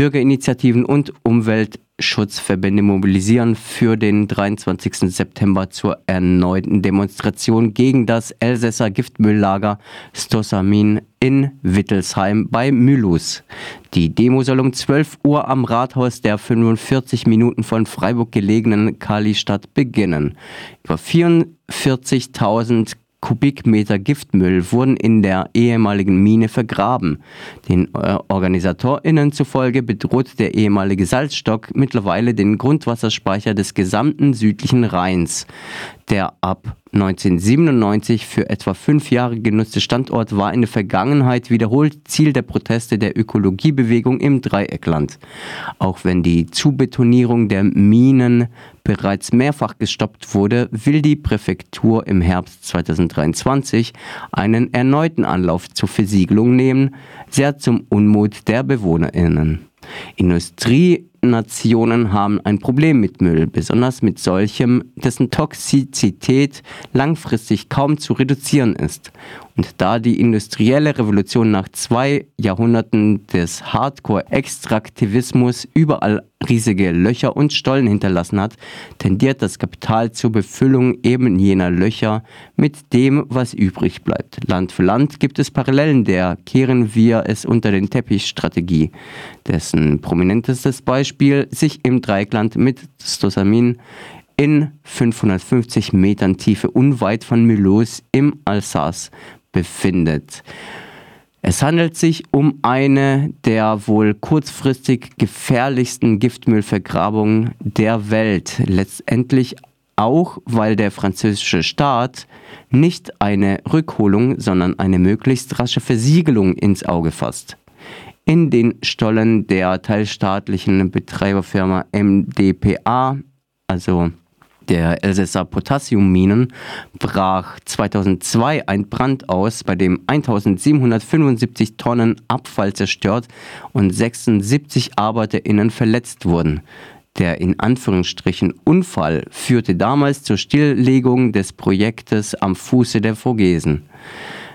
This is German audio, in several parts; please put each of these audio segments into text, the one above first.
Bürgerinitiativen und Umweltschutzverbände mobilisieren für den 23. September zur erneuten Demonstration gegen das Elsässer Giftmülllager Stosamin in Wittelsheim bei Mülus. Die Demo soll um 12 Uhr am Rathaus der 45 Minuten von Freiburg gelegenen Kalistadt beginnen. Über 44.000 Kubikmeter Giftmüll wurden in der ehemaligen Mine vergraben. Den äh, OrganisatorInnen zufolge bedroht der ehemalige Salzstock mittlerweile den Grundwasserspeicher des gesamten südlichen Rheins. Der ab 1997 für etwa fünf Jahre genutzte Standort war in der Vergangenheit wiederholt Ziel der Proteste der Ökologiebewegung im Dreieckland. Auch wenn die Zubetonierung der Minen bereits mehrfach gestoppt wurde, will die Präfektur im Herbst 2023 einen erneuten Anlauf zur Versiegelung nehmen, sehr zum Unmut der BewohnerInnen. Industrienationen haben ein Problem mit Müll, besonders mit solchem, dessen Toxizität langfristig kaum zu reduzieren ist. Und da die industrielle Revolution nach zwei Jahrhunderten des Hardcore-Extraktivismus überall riesige Löcher und Stollen hinterlassen hat, tendiert das Kapital zur Befüllung eben jener Löcher mit dem, was übrig bleibt. Land für Land gibt es Parallelen der Kehren wir es unter den Teppich-Strategie, dessen prominentestes Beispiel sich im Dreieckland mit Stosamin in 550 Metern Tiefe unweit von Mulhouse im Alsace befindet. Es handelt sich um eine der wohl kurzfristig gefährlichsten Giftmüllvergrabungen der Welt. Letztendlich auch, weil der französische Staat nicht eine Rückholung, sondern eine möglichst rasche Versiegelung ins Auge fasst. In den Stollen der teilstaatlichen Betreiberfirma MDPA, also der Elsässer Potassiumminen brach 2002 ein Brand aus, bei dem 1775 Tonnen Abfall zerstört und 76 ArbeiterInnen verletzt wurden. Der in Anführungsstrichen Unfall führte damals zur Stilllegung des Projektes am Fuße der Vogesen.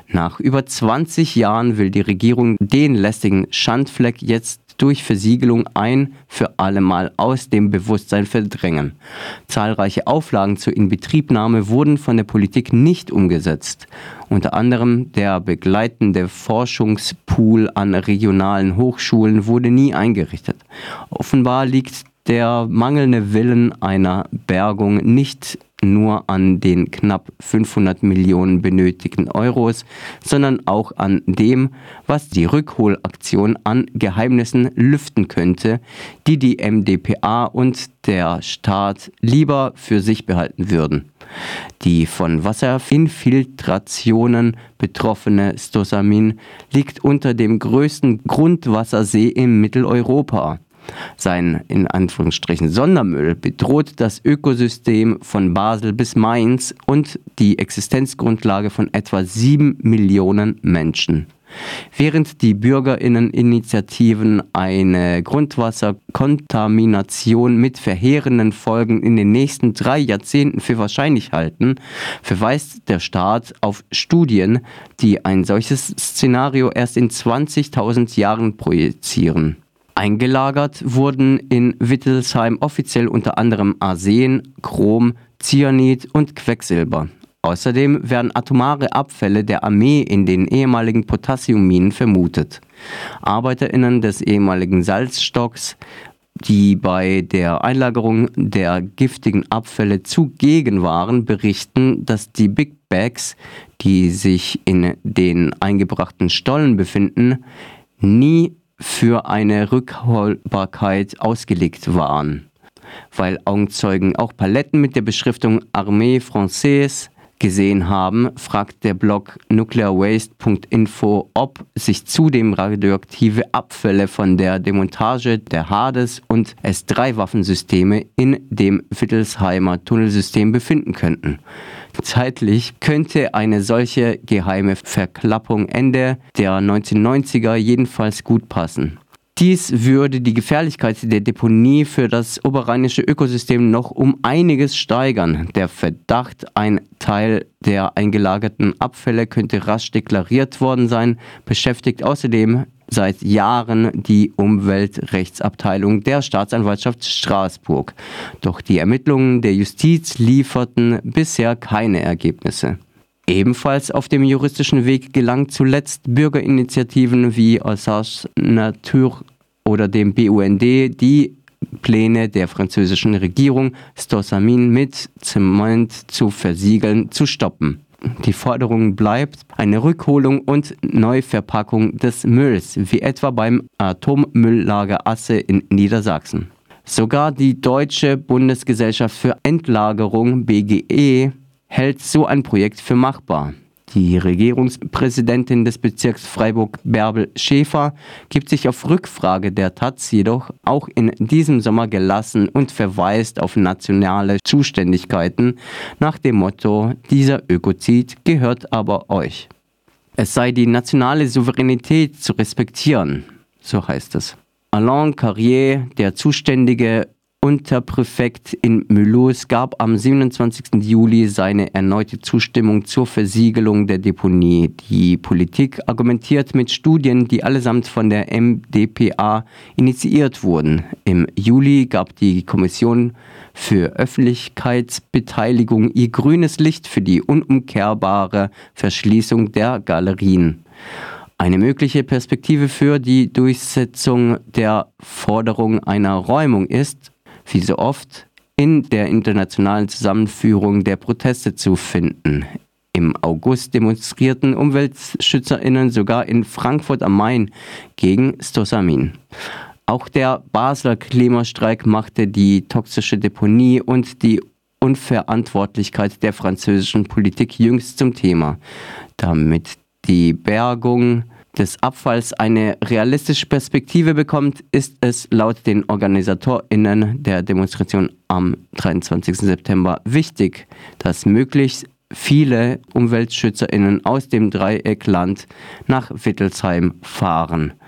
Nach über 20 Jahren will die Regierung den lästigen Schandfleck jetzt durch Versiegelung ein für allemal aus dem Bewusstsein verdrängen. Zahlreiche Auflagen zur Inbetriebnahme wurden von der Politik nicht umgesetzt. Unter anderem der begleitende Forschungspool an regionalen Hochschulen wurde nie eingerichtet. Offenbar liegt der mangelnde Willen einer Bergung nicht nur an den knapp 500 Millionen benötigten Euros, sondern auch an dem, was die Rückholaktion an Geheimnissen lüften könnte, die die MDPA und der Staat lieber für sich behalten würden. Die von Wasserinfiltrationen betroffene Stosamin liegt unter dem größten Grundwassersee in Mitteleuropa. Sein in Anführungsstrichen Sondermüll bedroht das Ökosystem von Basel bis Mainz und die Existenzgrundlage von etwa sieben Millionen Menschen. Während die Bürgerinneninitiativen eine Grundwasserkontamination mit verheerenden Folgen in den nächsten drei Jahrzehnten für wahrscheinlich halten, verweist der Staat auf Studien, die ein solches Szenario erst in 20.000 Jahren projizieren. Eingelagert wurden in Wittelsheim offiziell unter anderem Arsen, Chrom, Cyanid und Quecksilber. Außerdem werden atomare Abfälle der Armee in den ehemaligen Potassiumminen vermutet. ArbeiterInnen des ehemaligen Salzstocks, die bei der Einlagerung der giftigen Abfälle zugegen waren, berichten, dass die Big Bags, die sich in den eingebrachten Stollen befinden, nie für eine Rückholbarkeit ausgelegt waren. Weil Augenzeugen auch Paletten mit der Beschriftung Armée Française gesehen haben, fragt der Blog nuclearwaste.info, ob sich zudem radioaktive Abfälle von der Demontage der Hades- und S-3-Waffensysteme in dem Wittelsheimer Tunnelsystem befinden könnten. Zeitlich könnte eine solche geheime Verklappung Ende der 1990er jedenfalls gut passen. Dies würde die Gefährlichkeit der Deponie für das oberrheinische Ökosystem noch um einiges steigern. Der Verdacht, ein Teil der eingelagerten Abfälle könnte rasch deklariert worden sein, beschäftigt außerdem seit Jahren die Umweltrechtsabteilung der Staatsanwaltschaft Straßburg. Doch die Ermittlungen der Justiz lieferten bisher keine Ergebnisse. Ebenfalls auf dem juristischen Weg gelangt zuletzt Bürgerinitiativen wie Assage Nature oder dem BUND, die Pläne der französischen Regierung, Stossamin mit Zement zu versiegeln, zu stoppen. Die Forderung bleibt eine Rückholung und Neuverpackung des Mülls, wie etwa beim Atommülllager Asse in Niedersachsen. Sogar die Deutsche Bundesgesellschaft für Endlagerung BGE hält so ein Projekt für machbar. Die Regierungspräsidentin des Bezirks Freiburg, Bärbel Schäfer, gibt sich auf Rückfrage der Taz jedoch auch in diesem Sommer gelassen und verweist auf nationale Zuständigkeiten nach dem Motto, dieser Ökozid gehört aber euch. Es sei die nationale Souveränität zu respektieren, so heißt es. Alain Carrier, der zuständige Unterpräfekt in Mulhouse gab am 27. Juli seine erneute Zustimmung zur Versiegelung der Deponie. Die Politik argumentiert mit Studien, die allesamt von der MDPA initiiert wurden. Im Juli gab die Kommission für Öffentlichkeitsbeteiligung ihr grünes Licht für die unumkehrbare Verschließung der Galerien. Eine mögliche Perspektive für die Durchsetzung der Forderung einer Räumung ist, wie so oft, in der internationalen Zusammenführung der Proteste zu finden. Im August demonstrierten UmweltschützerInnen sogar in Frankfurt am Main gegen Stosamin. Auch der Basler Klimastreik machte die toxische Deponie und die Unverantwortlichkeit der französischen Politik jüngst zum Thema. Damit die Bergung des Abfalls eine realistische Perspektive bekommt, ist es laut den OrganisatorInnen der Demonstration am 23. September wichtig, dass möglichst viele UmweltschützerInnen aus dem Dreieckland nach Wittelsheim fahren.